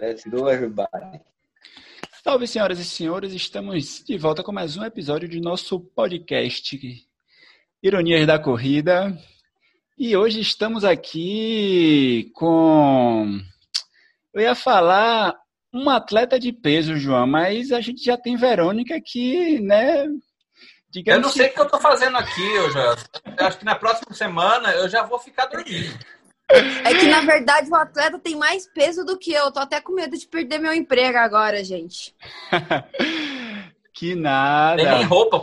Let's go, everybody. Salve, senhoras e senhores, estamos de volta com mais um episódio de nosso podcast Ironias da Corrida. E hoje estamos aqui com. Eu ia falar um atleta de peso, João, mas a gente já tem Verônica aqui, né? Digamos eu não sei o que... que eu estou fazendo aqui, eu já. Eu acho que na próxima semana eu já vou ficar dormindo. É que, na verdade, o atleta tem mais peso do que eu. Tô até com medo de perder meu emprego agora, gente. que nada. Nem roupa.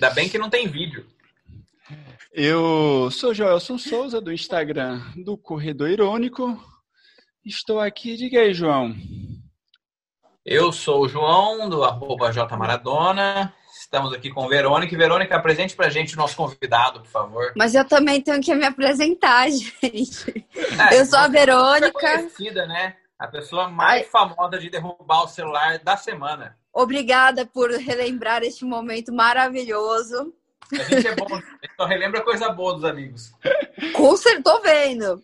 Ainda bem que não tem vídeo. Eu sou Joelson Souza, do Instagram do Corredor Irônico. Estou aqui, diga aí, João. Eu sou o João, do arroba J Maradona. Estamos aqui com Verônica. Verônica, apresente para a gente o nosso convidado, por favor. Mas eu também tenho que me apresentar, gente. É, eu sou a Verônica. É conhecida, né? A pessoa mais Ai. famosa de derrubar o celular da semana. Obrigada por relembrar este momento maravilhoso. A gente é bom, a gente só relembra coisa boa dos amigos. Com certeza, tô vendo.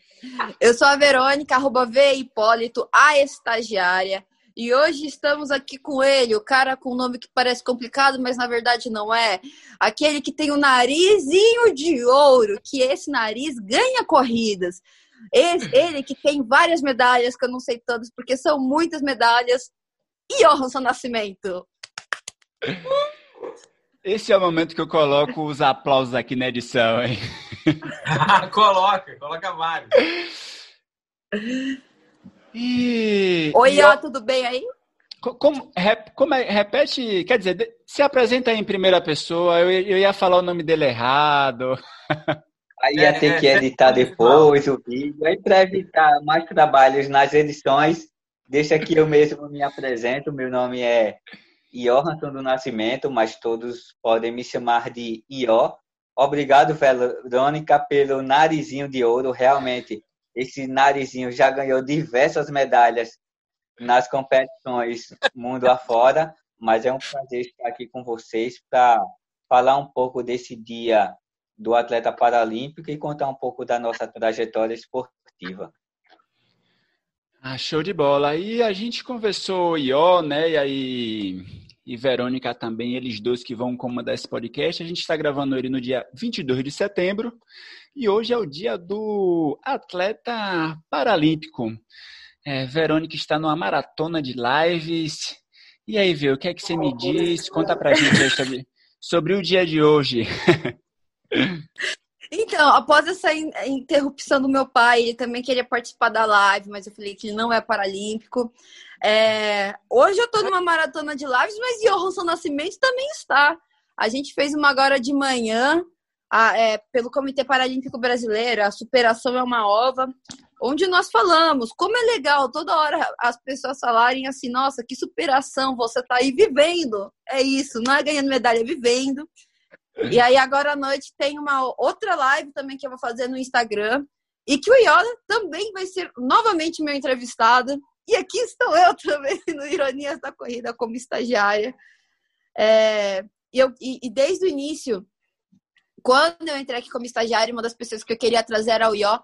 Eu sou a Verônica, arroba V Hipólito, a estagiária. E hoje estamos aqui com ele, o cara com um nome que parece complicado, mas na verdade não é. Aquele que tem o narizinho de ouro, que esse nariz ganha corridas. Esse, ele que tem várias medalhas, que eu não sei todas, porque são muitas medalhas. E Johansson Nascimento. Esse é o momento que eu coloco os aplausos aqui na edição, hein? coloca, coloca vários. E... Oi, ó, tudo bem aí? Como, como é, repete, quer dizer, se apresenta em primeira pessoa, eu, eu ia falar o nome dele errado. Aí ia ter que editar depois o vídeo. Aí para evitar mais trabalhos nas edições, deixa que eu mesmo me apresento. Meu nome é Johansson do Nascimento, mas todos podem me chamar de Ió. Obrigado, Verônica, pelo narizinho de ouro. Realmente, esse narizinho já ganhou diversas medalhas nas competições mundo afora, mas é um prazer estar aqui com vocês para falar um pouco desse dia do atleta paralímpico e contar um pouco da nossa trajetória esportiva. Ah, show de bola. E a gente conversou, Ió, né? E aí, e Verônica também, eles dois que vão comandar esse podcast. A gente está gravando ele no dia 22 de setembro. E hoje é o dia do atleta paralímpico. É, Verônica está numa maratona de lives. E aí, Vê, o que é que você me diz? Conta pra gente aí sobre, sobre o dia de hoje. Então, após essa interrupção do meu pai, ele também queria participar da live, mas eu falei que ele não é paralímpico. É... Hoje eu tô numa maratona de lives, mas Johansson Nascimento também está. A gente fez uma agora de manhã, a, é, pelo Comitê Paralímpico Brasileiro, a Superação é uma ova, onde nós falamos como é legal toda hora as pessoas falarem assim, nossa, que superação, você tá aí vivendo. É isso, não é ganhando medalha, é vivendo. E aí agora à noite tem uma outra live também que eu vou fazer no Instagram. E que o Iola também vai ser novamente meu entrevistado. E aqui estou eu também no Ironias da Corrida como estagiária. É, eu, e, e, desde o início, quando eu entrei aqui como estagiária, uma das pessoas que eu queria trazer era o Ió,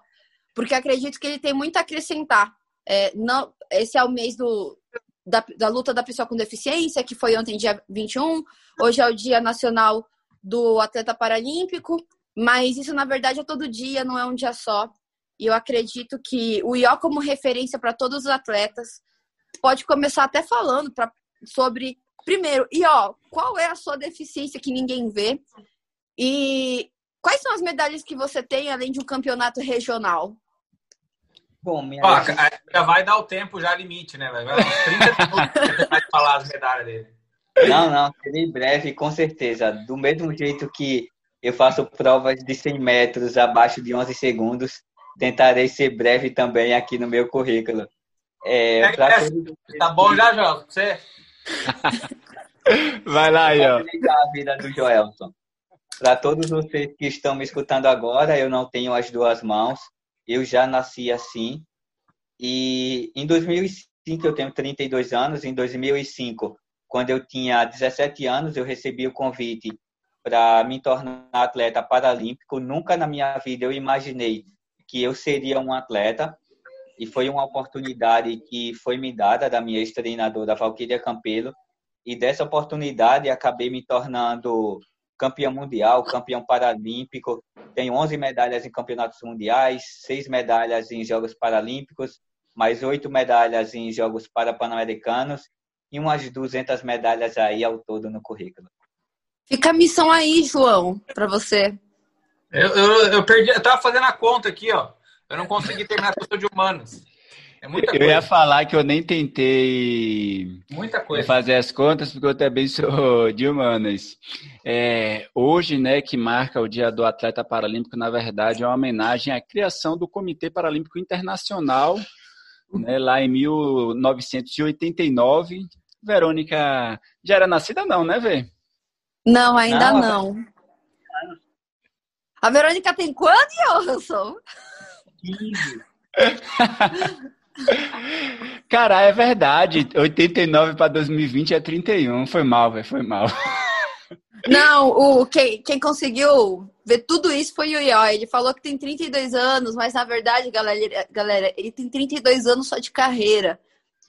porque acredito que ele tem muito a acrescentar. É, não, esse é o mês do, da, da luta da pessoa com deficiência, que foi ontem, dia 21. Hoje é o Dia Nacional do atleta paralímpico, mas isso na verdade é todo dia, não é um dia só. E eu acredito que o IO como referência para todos os atletas pode começar até falando pra, sobre primeiro, IO, qual é a sua deficiência que ninguém vê? E quais são as medalhas que você tem além de um campeonato regional? Bom, minha Ó, já vai dar o tempo já limite, né? Vai dar uns 30 minutos que vai falar as medalhas dele. Não, não, serei breve, com certeza. Do mesmo jeito que eu faço provas de 100 metros abaixo de 11 segundos, tentarei ser breve também aqui no meu currículo. É, é, todo... Tá bom já, Joel? Você? Vai lá, aí, ó. a vida do Joelson. Para todos vocês que estão me escutando agora, eu não tenho as duas mãos. Eu já nasci assim. E em 2005, eu tenho 32 anos. Em 2005, quando eu tinha 17 anos, eu recebi o convite para me tornar atleta paralímpico. Nunca na minha vida eu imaginei que eu seria um atleta. e foi uma oportunidade que foi me dada da minha ex-treinadora Valquíria Campelo, e dessa oportunidade acabei me tornando campeão mundial, campeão paralímpico, tenho 11 medalhas em campeonatos mundiais, 6 medalhas em Jogos Paralímpicos, mais 8 medalhas em Jogos Parapanamericanos e umas 200 medalhas aí ao todo no currículo. Fica a missão aí, João, para você. Eu, eu, eu perdi, eu tava fazendo a conta aqui, ó. Eu não consegui terminar a curso de humanos. É muita eu coisa. ia falar que eu nem tentei muita coisa. fazer as contas, porque eu também sou de humanas. É, hoje, né, que marca o Dia do Atleta Paralímpico, na verdade, é uma homenagem à criação do Comitê Paralímpico Internacional, né, lá em 1989. Verônica já era nascida, não, né, Vê? Não, ainda não. não. A Verônica tem quanto, Johansson? 15. Cara, é verdade. 89 para 2020 é 31. Foi mal, velho. Foi mal. Não, o, quem, quem conseguiu ver tudo isso foi o Ió. Ele falou que tem 32 anos, mas na verdade, galera, galera, ele tem 32 anos só de carreira.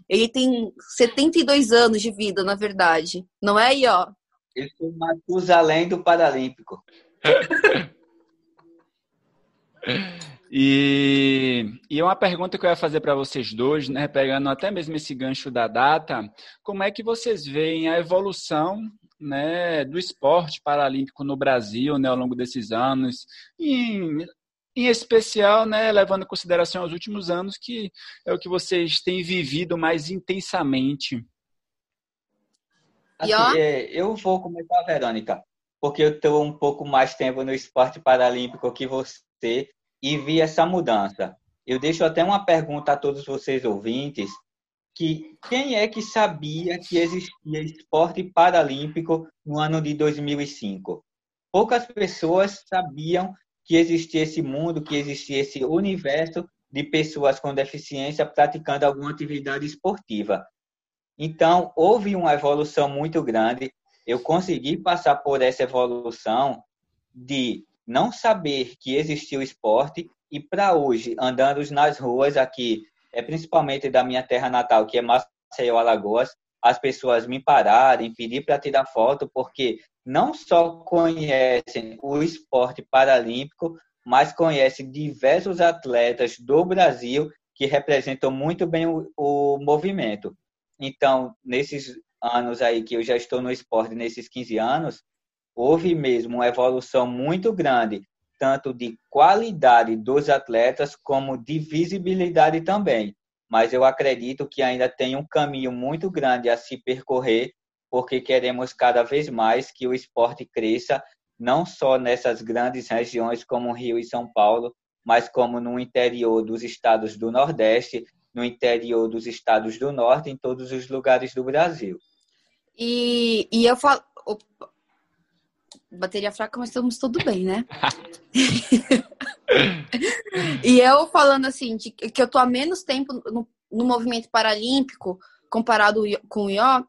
Ele tem 72 anos de vida, na verdade. Não é, Ió? Ele foi Matusalém do Paralímpico. E, e uma pergunta que eu ia fazer para vocês dois, né, pegando até mesmo esse gancho da data, como é que vocês veem a evolução né, do esporte paralímpico no Brasil né, ao longo desses anos, em, em especial né, levando em consideração os últimos anos, que é o que vocês têm vivido mais intensamente? Assim, é, eu vou começar, Verônica, porque eu estou um pouco mais tempo no esporte paralímpico que você e vi essa mudança. Eu deixo até uma pergunta a todos vocês ouvintes, que quem é que sabia que existia esporte paralímpico no ano de 2005? Poucas pessoas sabiam que existia esse mundo, que existia esse universo de pessoas com deficiência praticando alguma atividade esportiva. Então, houve uma evolução muito grande. Eu consegui passar por essa evolução de não saber que existia o esporte e para hoje, andando nas ruas aqui, é principalmente da minha terra natal, que é Maceió, Alagoas, as pessoas me pararem, pedir para tirar foto, porque não só conhecem o esporte paralímpico, mas conhecem diversos atletas do Brasil que representam muito bem o, o movimento. Então, nesses anos aí que eu já estou no esporte, nesses 15 anos, houve mesmo uma evolução muito grande, tanto de qualidade dos atletas como de visibilidade também. Mas eu acredito que ainda tem um caminho muito grande a se percorrer, porque queremos cada vez mais que o esporte cresça, não só nessas grandes regiões como Rio e São Paulo, mas como no interior dos estados do Nordeste, no interior dos estados do Norte, em todos os lugares do Brasil. E, e eu falo, bateria fraca, mas estamos tudo bem, né? e eu falando assim, de, que eu tô há menos tempo no, no movimento paralímpico comparado com o IO,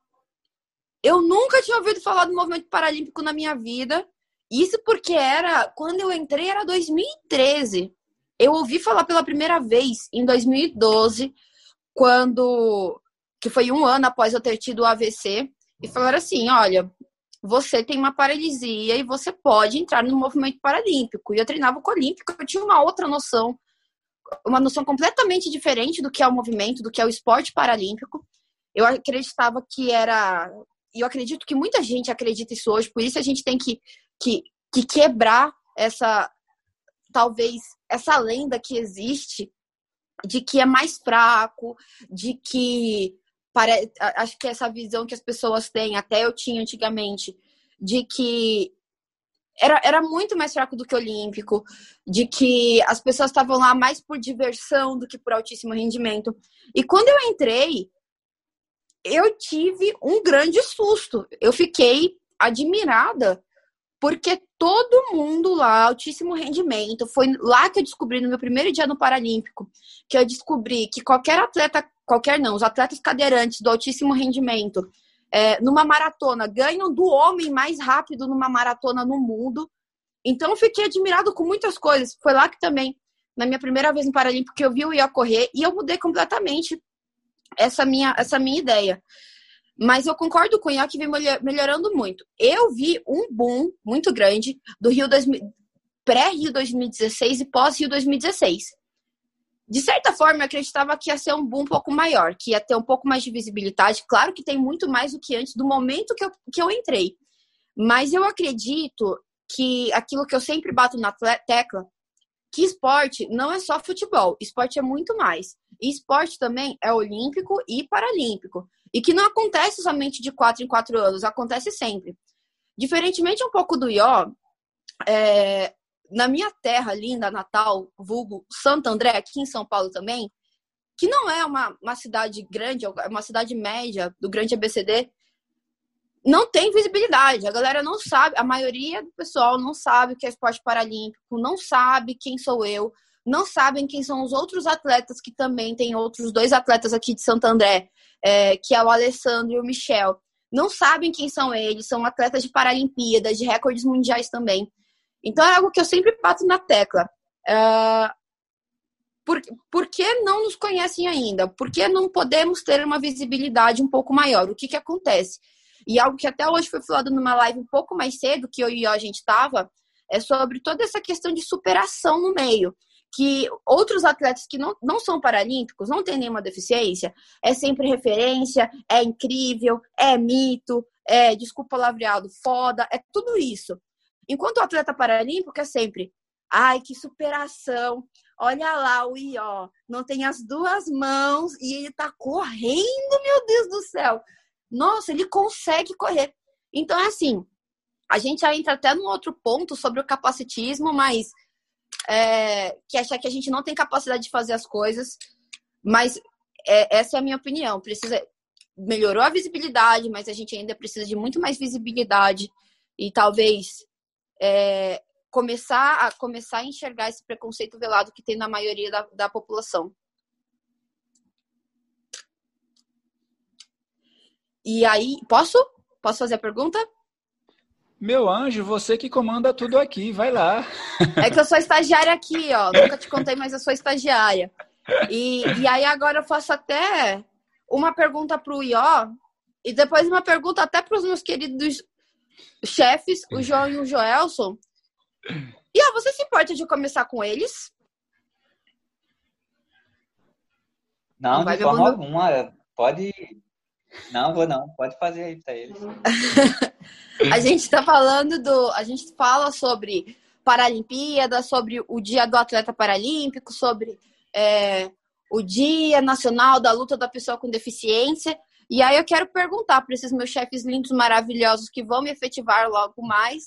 eu nunca tinha ouvido falar do movimento paralímpico na minha vida. Isso porque era, quando eu entrei, era 2013. Eu ouvi falar pela primeira vez em 2012, quando que foi um ano após eu ter tido o AVC, e falaram assim: olha, você tem uma paralisia e você pode entrar no movimento paralímpico. E eu treinava com o olímpico, eu tinha uma outra noção, uma noção completamente diferente do que é o movimento, do que é o esporte paralímpico. Eu acreditava que era. E eu acredito que muita gente acredita isso hoje, por isso a gente tem que, que, que quebrar essa. Talvez essa lenda que existe de que é mais fraco, de que Pare... Acho que essa visão que as pessoas têm, até eu tinha antigamente, de que era, era muito mais fraco do que olímpico, de que as pessoas estavam lá mais por diversão do que por altíssimo rendimento. E quando eu entrei, eu tive um grande susto. Eu fiquei admirada, porque todo mundo lá, altíssimo rendimento, foi lá que eu descobri no meu primeiro dia no Paralímpico, que eu descobri que qualquer atleta qualquer não, os atletas cadeirantes do altíssimo rendimento, é, numa maratona, ganham do homem mais rápido numa maratona no mundo. Então, fiquei admirado com muitas coisas. Foi lá que também na minha primeira vez no Paralímpico, que eu vi o Ió correr e eu mudei completamente essa minha, essa minha ideia. Mas eu concordo com o Ió que vem melhorando muito. Eu vi um boom muito grande do Rio 2000, pré-Rio 2016 e pós-Rio 2016. De certa forma, eu acreditava que ia ser um boom um pouco maior, que ia ter um pouco mais de visibilidade. Claro que tem muito mais do que antes, do momento que eu, que eu entrei. Mas eu acredito que aquilo que eu sempre bato na tecla, que esporte não é só futebol, esporte é muito mais. E esporte também é olímpico e paralímpico. E que não acontece somente de quatro em quatro anos, acontece sempre. Diferentemente um pouco do IO, é, na minha terra linda, Natal, vulgo Santo André, aqui em São Paulo também, que não é uma, uma cidade grande, é uma cidade média do grande ABCD, não tem visibilidade. A galera não sabe, a maioria do pessoal não sabe o que é esporte paralímpico, não sabe quem sou eu, não sabem quem são os outros atletas que também tem outros dois atletas aqui de Santo André, é, que é o Alessandro e o Michel. Não sabem quem são eles, são atletas de Paralimpíadas, de recordes mundiais também. Então é algo que eu sempre bato na tecla. Uh, por, por que não nos conhecem ainda? Por que não podemos ter uma visibilidade um pouco maior? O que, que acontece? E algo que até hoje foi falado numa live um pouco mais cedo, que eu e a gente estava, é sobre toda essa questão de superação no meio. Que outros atletas que não, não são paralímpicos, não têm nenhuma deficiência, é sempre referência, é incrível, é mito, é, desculpa o palavreado, foda, é tudo isso. Enquanto o atleta paralímpico é sempre, ai, que superação, olha lá o Ió, não tem as duas mãos e ele tá correndo, meu Deus do céu. Nossa, ele consegue correr. Então é assim, a gente já entra até num outro ponto sobre o capacitismo, mas é, que achar que a gente não tem capacidade de fazer as coisas, mas é, essa é a minha opinião. Precisa melhorou a visibilidade, mas a gente ainda precisa de muito mais visibilidade e talvez é, começar, a, começar a enxergar esse preconceito velado que tem na maioria da, da população. E aí, posso? Posso fazer a pergunta? Meu anjo, você que comanda tudo aqui, vai lá. É que eu sou estagiária aqui, ó. Nunca te contei, mas eu sou estagiária. E, e aí agora eu faço até uma pergunta para o Ió e depois uma pergunta até para os meus queridos chefes, o João e o Joelson. E ah, você se importa de começar com eles? Não, não de forma alguma. Pode. Não, vou não. Pode fazer aí para eles. a gente está falando do. A gente fala sobre Paralimpíada, sobre o Dia do Atleta Paralímpico, sobre é, o Dia Nacional da Luta da Pessoa com Deficiência. E aí eu quero perguntar para esses meus chefes lindos, maravilhosos que vão me efetivar logo mais,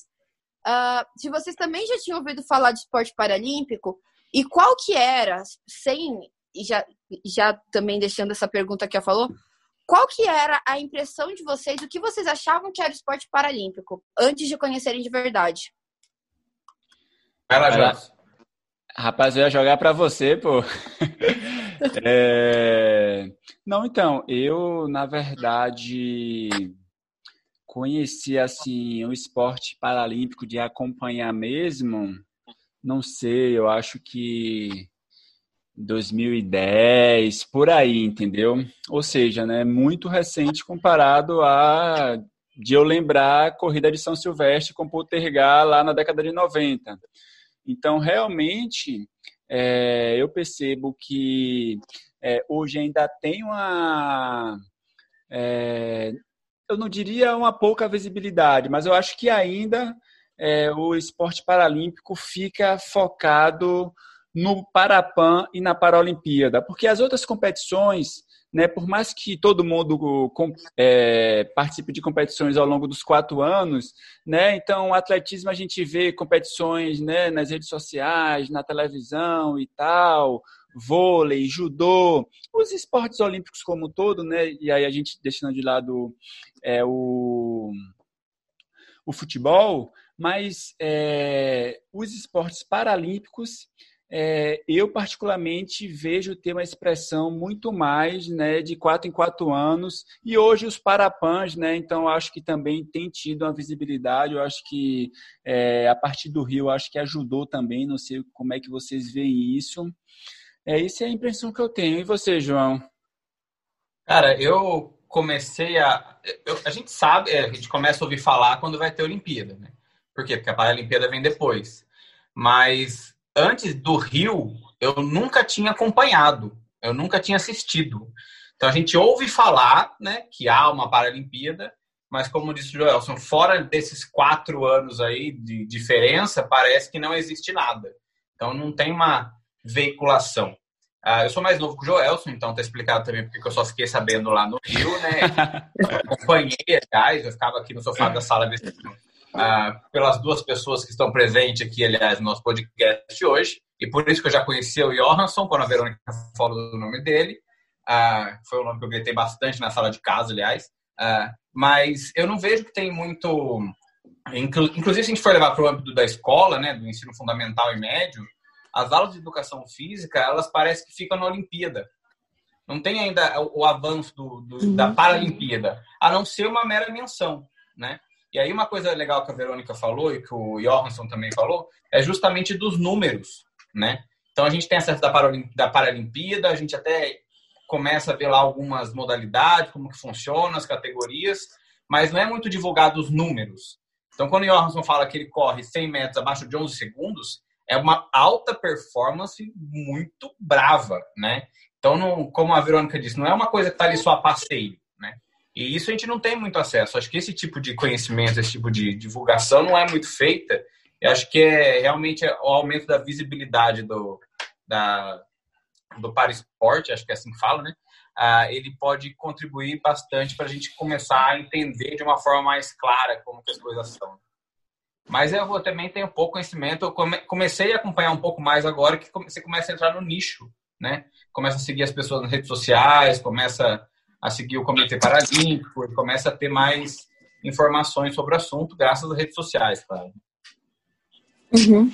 uh, se vocês também já tinham ouvido falar de esporte paralímpico e qual que era, sem e já, já também deixando essa pergunta que a falou, qual que era a impressão de vocês, o que vocês achavam que era esporte paralímpico antes de conhecerem de verdade? Vai lá, Rapaz, eu ia jogar para você, pô. é... Não, então, eu, na verdade, conheci, assim, o esporte paralímpico de acompanhar mesmo, não sei, eu acho que 2010, por aí, entendeu? Ou seja, né, muito recente comparado a de eu lembrar a corrida de São Silvestre com Poltergar lá na década de 90. Então, realmente, é, eu percebo que é, hoje ainda tem uma. É, eu não diria uma pouca visibilidade, mas eu acho que ainda o esporte paralímpico fica focado no Parapan e na Paralimpíada, porque as outras competições né, por mais que todo mundo é, participe de competições ao longo dos quatro anos, né, então o atletismo a gente vê competições né, nas redes sociais, na televisão e tal, vôlei, judô, os esportes olímpicos como um todo, né, e aí a gente deixando de lado é, o, o futebol, mas é, os esportes paralímpicos é, eu particularmente vejo ter uma expressão muito mais né, de quatro em quatro anos, e hoje os parapãs, né, então acho que também tem tido uma visibilidade, eu acho que é, a partir do Rio, acho que ajudou também, não sei como é que vocês veem isso. É, essa é a impressão que eu tenho. E você, João? Cara, eu comecei a. Eu, a gente sabe, é, a gente começa a ouvir falar quando vai ter Olimpíada, né? Por quê? Porque a Paralimpíada vem depois. Mas antes do Rio, eu nunca tinha acompanhado, eu nunca tinha assistido. Então a gente ouve falar, né, que há uma Paralimpíada, mas como disse o Joelson, fora desses quatro anos aí de diferença, parece que não existe nada. Então não tem uma veiculação. Ah, eu sou mais novo que o Joelson, então tá explicado também porque eu só fiquei sabendo lá no Rio, né? acompanhei, aliás, eu ficava aqui no sofá da sala desse, ah, pelas duas pessoas que estão presentes aqui, aliás, no nosso podcast hoje. E por isso que eu já conhecia o Johansson, quando a Verônica falou do nome dele. Ah, foi um nome que eu gritei bastante na sala de casa, aliás. Ah, mas eu não vejo que tem muito. Inclusive, se a gente for levar para o âmbito da escola, né, do ensino fundamental e médio, as aulas de educação física, elas parecem que ficam na Olimpíada. Não tem ainda o, avanço do, do, uhum. da Paralimpíada, a não ser uma mera menção, né? E aí uma coisa legal que a Verônica falou e que o Johansson também falou é justamente dos números, né? Então a gente tem acesso da, Paralimp da Paralimpíada, a gente até começa a ver lá algumas modalidades, como que funciona, as categorias, mas não é muito divulgado os números. Então quando o Johansson fala que ele corre 100 metros abaixo de 11 segundos, é uma alta performance muito brava, né? Então, não, como a Verônica disse, não é uma coisa que está ali só a passeio? E isso a gente não tem muito acesso. Acho que esse tipo de conhecimento, esse tipo de divulgação não é muito feita. Eu acho que é realmente o aumento da visibilidade do, da, do para esporte, acho que é assim que fala, né? Ah, ele pode contribuir bastante para a gente começar a entender de uma forma mais clara como que as coisas são. Mas eu também tenho pouco conhecimento. Eu comecei a acompanhar um pouco mais agora que você começa a entrar no nicho, né? Começa a seguir as pessoas nas redes sociais, começa a seguir o Comitê Paralímpico, começa a ter mais informações sobre o assunto graças às redes sociais, claro. Uhum.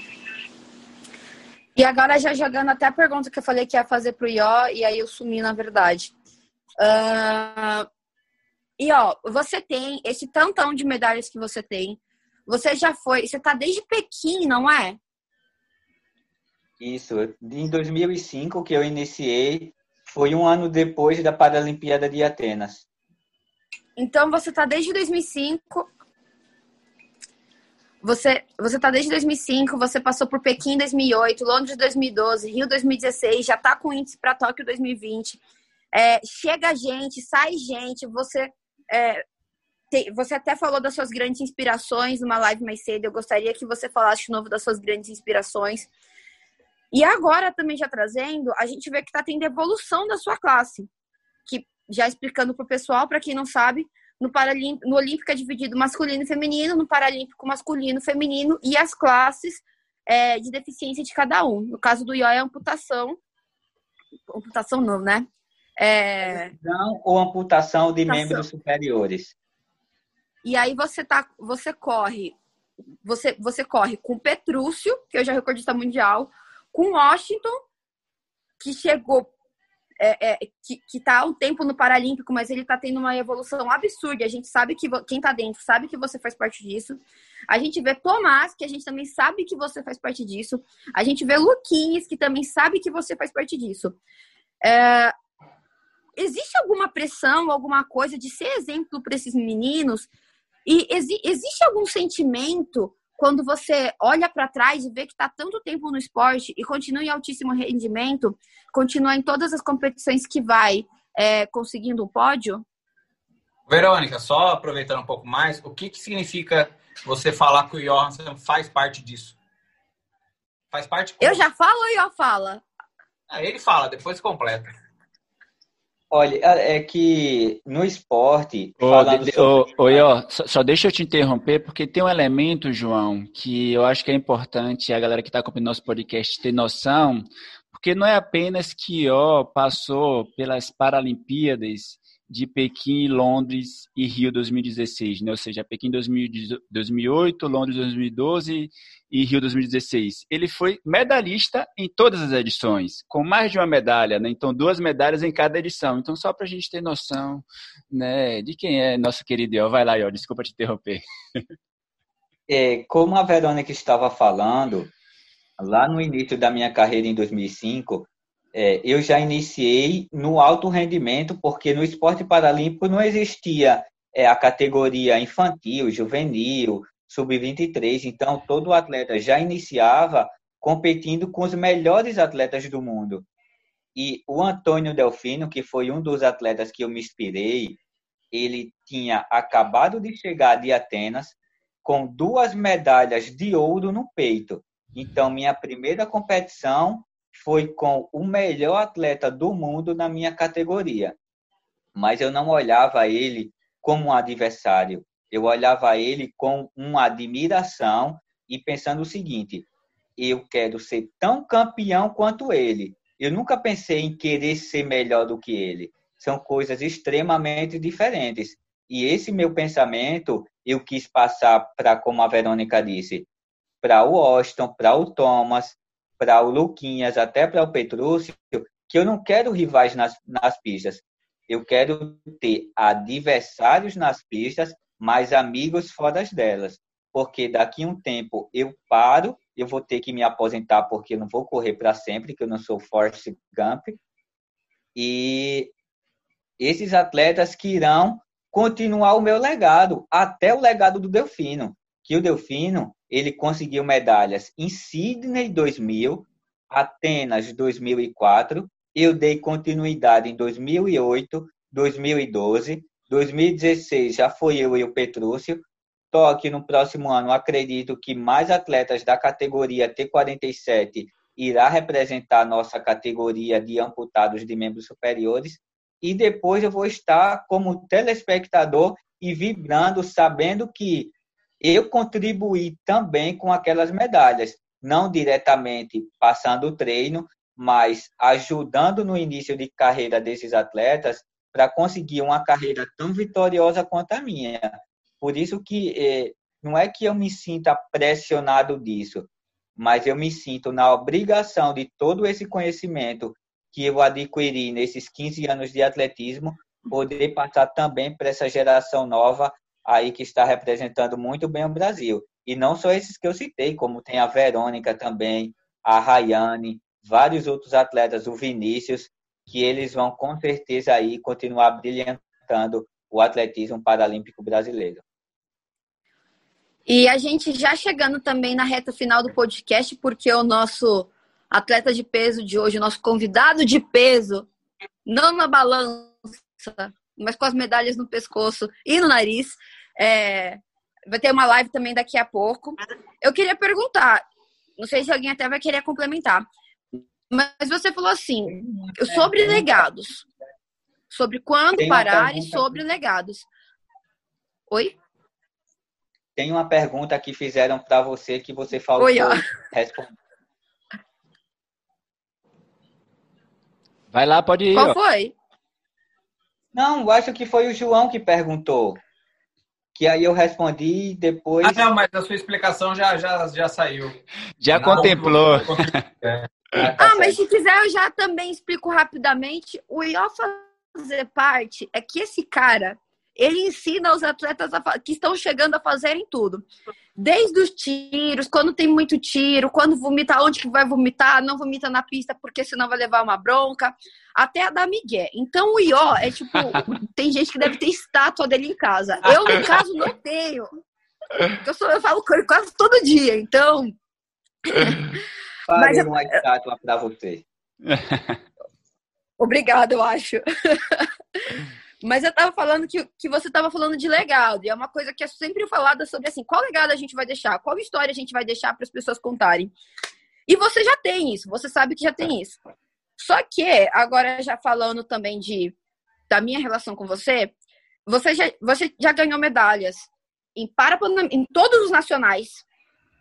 E agora já jogando até a pergunta que eu falei que ia fazer pro Ió, e aí eu sumi na verdade. Uh... E ó, você tem esse tantão de medalhas que você tem, você já foi, você está desde Pequim, não é? Isso, em 2005 que eu iniciei, foi um ano depois da Paralimpíada de Atenas. Então você está desde 2005. Você você está desde 2005, você passou por Pequim em 2008, Londres 2012, Rio 2016, já está com índice para Tóquio 2020. É, chega gente, sai gente, você é, você até falou das suas grandes inspirações numa live mais cedo. Eu gostaria que você falasse de novo das suas grandes inspirações. E agora, também já trazendo, a gente vê que está tendo evolução da sua classe. Que, já explicando para o pessoal, para quem não sabe, no, no Olímpico é dividido masculino e feminino, no Paralímpico masculino, feminino e as classes é, de deficiência de cada um. No caso do IO é amputação. Amputação não, né? É... Não, ou amputação de amputação. membros superiores. E aí você tá, você corre, você você corre com Petrúcio, que hoje é recordista mundial, com Washington, que chegou é, é, que, tá há um tempo no Paralímpico, mas ele tá tendo uma evolução absurda. A gente sabe que quem tá dentro sabe que você faz parte disso. A gente vê Tomás, que a gente também sabe que você faz parte disso. A gente vê Luquinhas, que também sabe que você faz parte disso. É, existe alguma pressão, alguma coisa de ser exemplo para esses meninos e exi existe algum sentimento quando você olha para trás e vê que está tanto tempo no esporte e continua em altíssimo rendimento, continua em todas as competições que vai, é, conseguindo um pódio? Verônica, só aproveitando um pouco mais, o que, que significa você falar que o Johansson faz parte disso? Faz parte? Como? Eu já falo ou o Ior fala? Ah, ele fala, depois completa. Olha, é, é que no esporte. Ô, falando sobre... ô, ó, só, só, deixa eu te interromper, porque tem um elemento, João, que eu acho que é importante a galera que está acompanhando nosso podcast ter noção Porque não é apenas que ó, passou pelas Paralimpíadas de Pequim, Londres e Rio 2016, né? ou seja, Pequim 2008, Londres 2012 e Rio 2016. Ele foi medalhista em todas as edições, com mais de uma medalha, né? então duas medalhas em cada edição. Então, só para a gente ter noção né, de quem é nosso querido Ió. Vai lá, Ió, desculpa te interromper. É, como a Verônica estava falando, lá no início da minha carreira em 2005, é, eu já iniciei no alto rendimento, porque no esporte paralímpico não existia é, a categoria infantil, juvenil, sub-23, então todo atleta já iniciava competindo com os melhores atletas do mundo. E o Antônio Delfino, que foi um dos atletas que eu me inspirei, ele tinha acabado de chegar de Atenas com duas medalhas de ouro no peito. Então, minha primeira competição foi com o melhor atleta do mundo na minha categoria. Mas eu não olhava ele como um adversário. Eu olhava ele com uma admiração e pensando o seguinte: eu quero ser tão campeão quanto ele. Eu nunca pensei em querer ser melhor do que ele. São coisas extremamente diferentes. E esse meu pensamento eu quis passar para, como a Verônica disse, para o Austin, para o Thomas, para o Luquinhas, até para o Petrúcio, que eu não quero rivais nas, nas pistas. Eu quero ter adversários nas pistas, mas amigos fora delas. Porque daqui a um tempo eu paro, eu vou ter que me aposentar porque eu não vou correr para sempre, que eu não sou Force Gump. E esses atletas que irão continuar o meu legado, até o legado do Delfino, que o Delfino, ele conseguiu medalhas em Sydney 2000, Atenas 2004, eu dei continuidade em 2008, 2012, 2016 já foi eu e o Petrúcio. Tóquio no próximo ano, acredito que mais atletas da categoria T47 irá representar nossa categoria de amputados de membros superiores. E depois eu vou estar como telespectador e vibrando, sabendo que eu contribuí também com aquelas medalhas, não diretamente passando o treino, mas ajudando no início de carreira desses atletas para conseguir uma carreira tão vitoriosa quanto a minha. Por isso que eh, não é que eu me sinta pressionado disso, mas eu me sinto na obrigação de todo esse conhecimento que eu adquiri nesses 15 anos de atletismo, poder passar também para essa geração nova aí que está representando muito bem o Brasil. E não só esses que eu citei, como tem a Verônica também, a Rayane, vários outros atletas, o Vinícius, que eles vão com certeza aí continuar brilhantando o atletismo paralímpico brasileiro. E a gente já chegando também na reta final do podcast, porque o nosso atleta de peso de hoje, o nosso convidado de peso, não na balança, mas com as medalhas no pescoço e no nariz, é, vai ter uma live também daqui a pouco. Eu queria perguntar, não sei se alguém até vai querer complementar, mas você falou assim, sobre legados, sobre quando parar e sobre legados. Oi? Tem uma pergunta que fizeram para você que você falou Oi, ó. responder. Vai lá, pode ir. Qual ó. foi? Não, eu acho que foi o João que perguntou. Que aí eu respondi depois. Ah, não, mas a sua explicação já, já, já saiu. Já Não, contemplou. É. Ah, tá Ah, mas se quiser eu já também explico rapidamente. O IO fazer parte é que esse cara, ele ensina os atletas a que estão chegando a fazerem tudo. Desde os tiros, quando tem muito tiro, quando vomita, onde que vai vomitar, não vomita na pista porque senão vai levar uma bronca, até a da Miguel. Então o Ió é tipo, tem gente que deve ter estátua dele em casa. Eu, no caso, não tenho. Eu, sou, eu falo com ele quase todo dia, então mas uma estátua para você. Obrigada, eu acho. Mas eu tava falando que, que você tava falando de legado. E é uma coisa que é sempre falada sobre assim, qual legado a gente vai deixar? Qual história a gente vai deixar para as pessoas contarem? E você já tem isso, você sabe que já tem isso. Só que, agora já falando também de da minha relação com você, você já, você já ganhou medalhas em, Parapan- em todos os nacionais,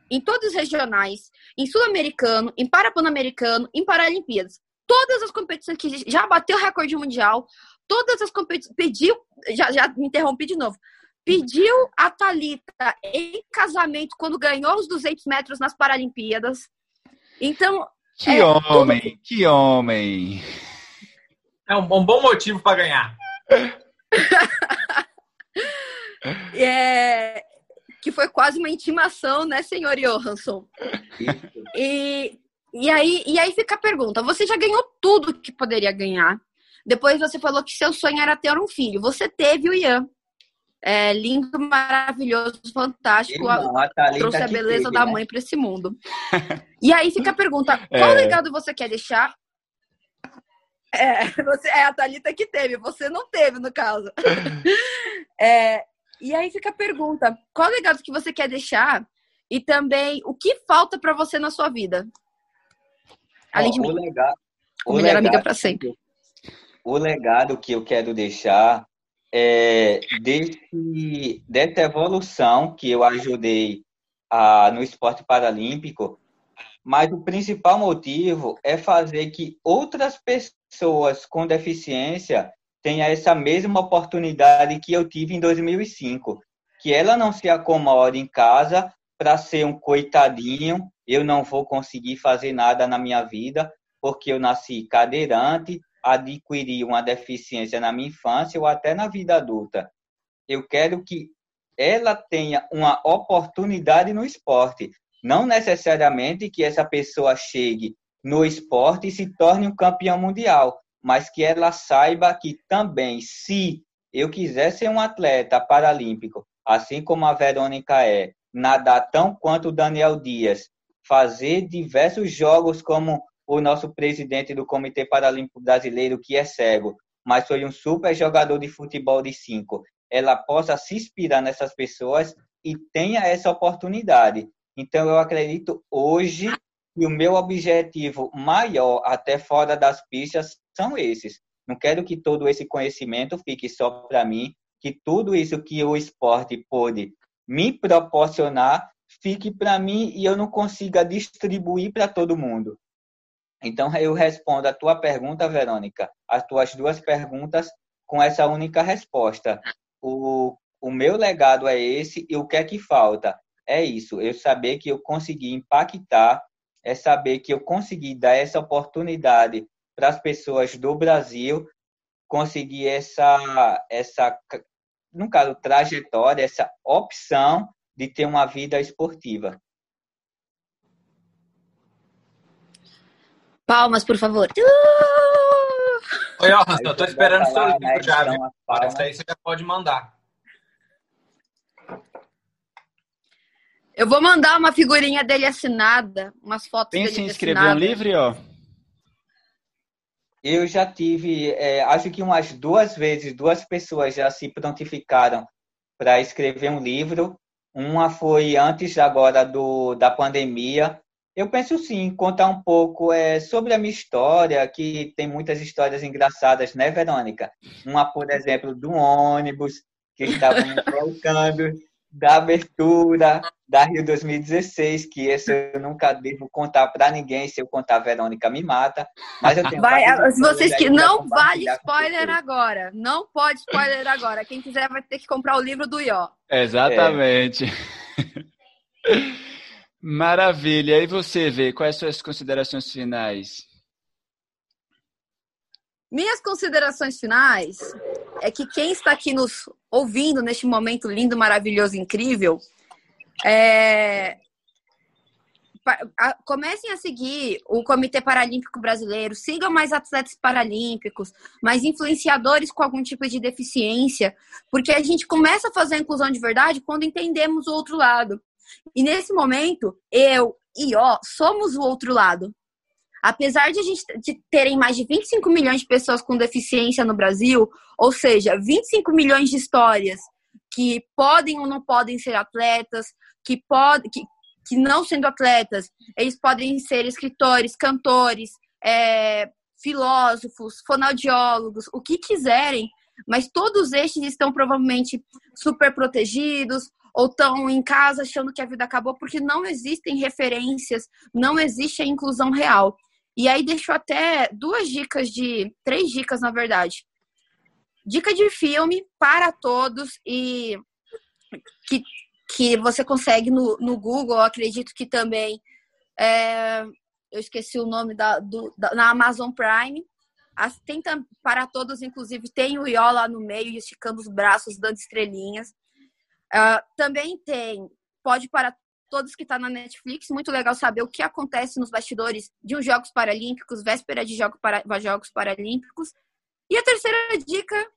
em todos os regionais, em sul-americano, em parapan-americano, em Paralimpíadas. Todas as competições que já bateu recorde mundial, todas as competições, pediu, já, já me interrompi de novo, pediu a Talita em casamento quando ganhou os 200 metros nas Paralimpíadas. Então. Que é, homem, tudo... que homem. É um, um bom motivo para ganhar. é, que foi quase uma intimação, né, senhor Johansson? E, e, aí, e aí fica a pergunta: você já ganhou tudo que poderia ganhar. Depois você falou que seu sonho era ter um filho. Você teve o Ian. É lindo, maravilhoso, fantástico. Irmão, a trouxe a beleza teve, da né? mãe para esse mundo. E aí fica a pergunta: qual é. legado você quer deixar? É, você, é a Thalita que teve, você não teve, no caso. É, e aí fica a pergunta: qual legado que você quer deixar? E também, o que falta para você na sua vida? Além de mim. Legado, o melhor legado, amiga para sempre. O legado que eu quero deixar é desse, dessa evolução que eu ajudei a, no esporte paralímpico, mas o principal motivo é fazer que outras pessoas com deficiência tenha essa mesma oportunidade que eu tive em 2005, que ela não se acomode em casa para ser um coitadinho, eu não vou conseguir fazer nada na minha vida, porque eu nasci cadeirante, adquiri uma deficiência na minha infância ou até na vida adulta. Eu quero que ela tenha uma oportunidade no esporte, não necessariamente que essa pessoa chegue no esporte e se torne um campeão mundial, mas que ela saiba que também, se eu quiser ser um atleta paralímpico, assim como a Verônica é, nadar tão quanto o Daniel Dias, fazer diversos jogos como o nosso presidente do Comitê Paralímpico Brasileiro, que é cego, mas foi um super jogador de futebol de cinco, ela possa se inspirar nessas pessoas e tenha essa oportunidade. Então, eu acredito hoje que o meu objetivo maior, até fora das pistas, são esses. Não quero que todo esse conhecimento fique só para mim, que tudo isso que o esporte pôde me proporcionar fique para mim e eu não consiga distribuir para todo mundo. Então eu respondo a tua pergunta, Verônica, as tuas duas perguntas com essa única resposta. O, o meu legado é esse e o que é que falta? É isso, eu saber que eu consegui impactar, é saber que eu consegui dar essa oportunidade para as pessoas do Brasil conseguir essa, essa, no caso, trajetória, essa opção de ter uma vida esportiva. Palmas, por favor. Oi, Johan, eu tô esperando o seu livro já, viu? Essa aí você já pode mandar. Eu vou mandar uma figurinha dele assinada, umas fotos Pensa dele em escrever um livro, ó. Eu já tive, é, acho que umas duas vezes, duas pessoas já se prontificaram para escrever um livro. Uma foi antes agora do, da pandemia. Eu penso sim, contar um pouco é, sobre a minha história, que tem muitas histórias engraçadas, né, Verônica? Uma, por exemplo, do ônibus que estava colocando da abertura da Rio 2016, que esse eu nunca devo contar para ninguém, se eu contar a Verônica me mata, mas eu tenho vai, vocês que não vale spoiler agora, não pode spoiler agora, quem quiser vai ter que comprar o livro do Ió. Exatamente. É. Maravilha. E você, vê quais são as suas considerações finais? Minhas considerações finais é que quem está aqui nos ouvindo neste momento lindo, maravilhoso, incrível, é... comecem a seguir o Comitê Paralímpico Brasileiro, sigam mais atletas paralímpicos, mais influenciadores com algum tipo de deficiência, porque a gente começa a fazer a inclusão de verdade quando entendemos o outro lado. E nesse momento, eu e ó, somos o outro lado. Apesar de a gente de terem mais de 25 milhões de pessoas com deficiência no Brasil, ou seja, 25 milhões de histórias que podem ou não podem ser atletas, que, pode, que, que não sendo atletas, eles podem ser escritores, cantores, é, filósofos, fonoaudiólogos, o que quiserem, mas todos estes estão provavelmente super protegidos ou estão em casa achando que a vida acabou, porque não existem referências, não existe a inclusão real. E aí deixou até duas dicas de. três dicas, na verdade. Dica de filme para todos e que, que você consegue no, no Google, acredito que também. É, eu esqueci o nome da, do, da, na Amazon Prime. As, tem para todos, inclusive, tem o Ió lá no meio, esticando os braços, dando estrelinhas. Uh, também tem Pode para Todos que está na Netflix. Muito legal saber o que acontece nos bastidores de uns Jogos Paralímpicos, véspera de Jogos, para, Jogos Paralímpicos. E a terceira dica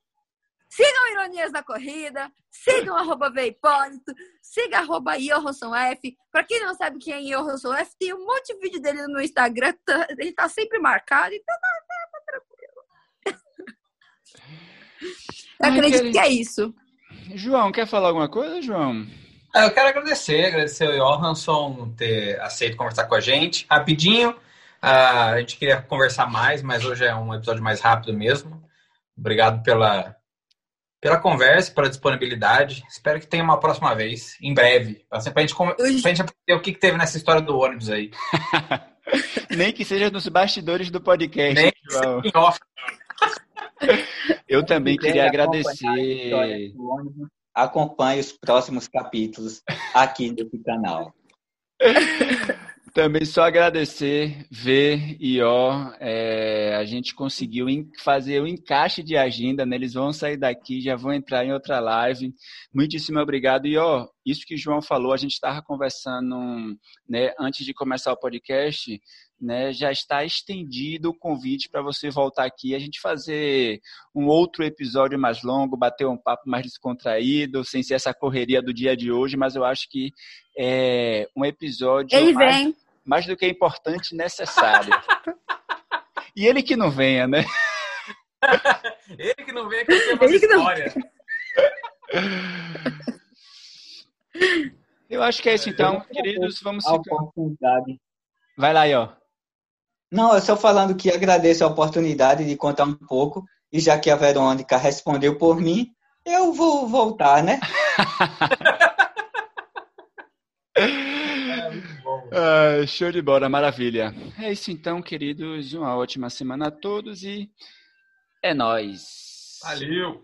Sigam Ironias da Corrida, sigam arroba Veipólito, siga arroba F. Pra quem não sabe quem é Johansson F, tem um monte de vídeo dele no Instagram, tá, ele tá sempre marcado, então tá, tá, tá tranquilo. Eu acredito que é isso. João, quer falar alguma coisa, João? É, eu quero agradecer, agradecer ao Johansson ter aceito conversar com a gente. Rapidinho, a gente queria conversar mais, mas hoje é um episódio mais rápido mesmo. Obrigado pela, pela conversa, pela disponibilidade. Espero que tenha uma próxima vez, em breve, para a gente, pra gente aprender o que, que teve nessa história do ônibus aí. Nem que seja nos bastidores do podcast. Nem João. Eu também queria agradecer. Acompanhe os próximos capítulos aqui nesse canal. Também só agradecer, ver e ó, é, a gente conseguiu fazer o encaixe de agenda, né? Eles vão sair daqui, já vão entrar em outra live. Muitíssimo obrigado. E ó, isso que o João falou, a gente estava conversando né, antes de começar o podcast, né, já está estendido o convite para você voltar aqui, a gente fazer um outro episódio mais longo, bater um papo mais descontraído, sem ser essa correria do dia de hoje, mas eu acho que é um episódio ele mais, vem. mais do que importante e necessário. e ele que não venha, né? ele que não venha, que eu uma história. Eu acho que é isso então, queridos. Vamos oportunidade. Vai lá, ó. Não, eu só falando que agradeço a oportunidade de contar um pouco, e já que a Verônica respondeu por mim, eu vou voltar, né? é, show de bola, maravilha. É isso então, queridos. Uma ótima semana a todos e é nós. Valeu!